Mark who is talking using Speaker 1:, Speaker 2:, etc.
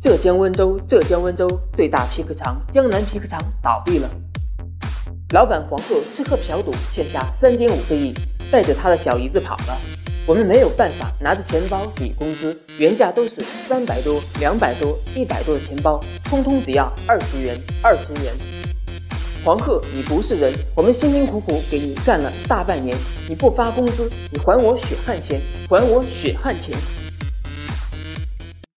Speaker 1: 浙江温州浙江温州最大皮革厂江南皮革厂倒闭了。老板黄鹤吃喝嫖赌欠下三点五个亿带着他的小姨子跑了。我们没有办法拿着钱包抵工资原价都是三百多两百多一百多的钱包通通只要二十元二十元。黄鹤你不是人我们辛辛苦苦给你干了大半年你不发工资你还我血汗钱还我血汗钱。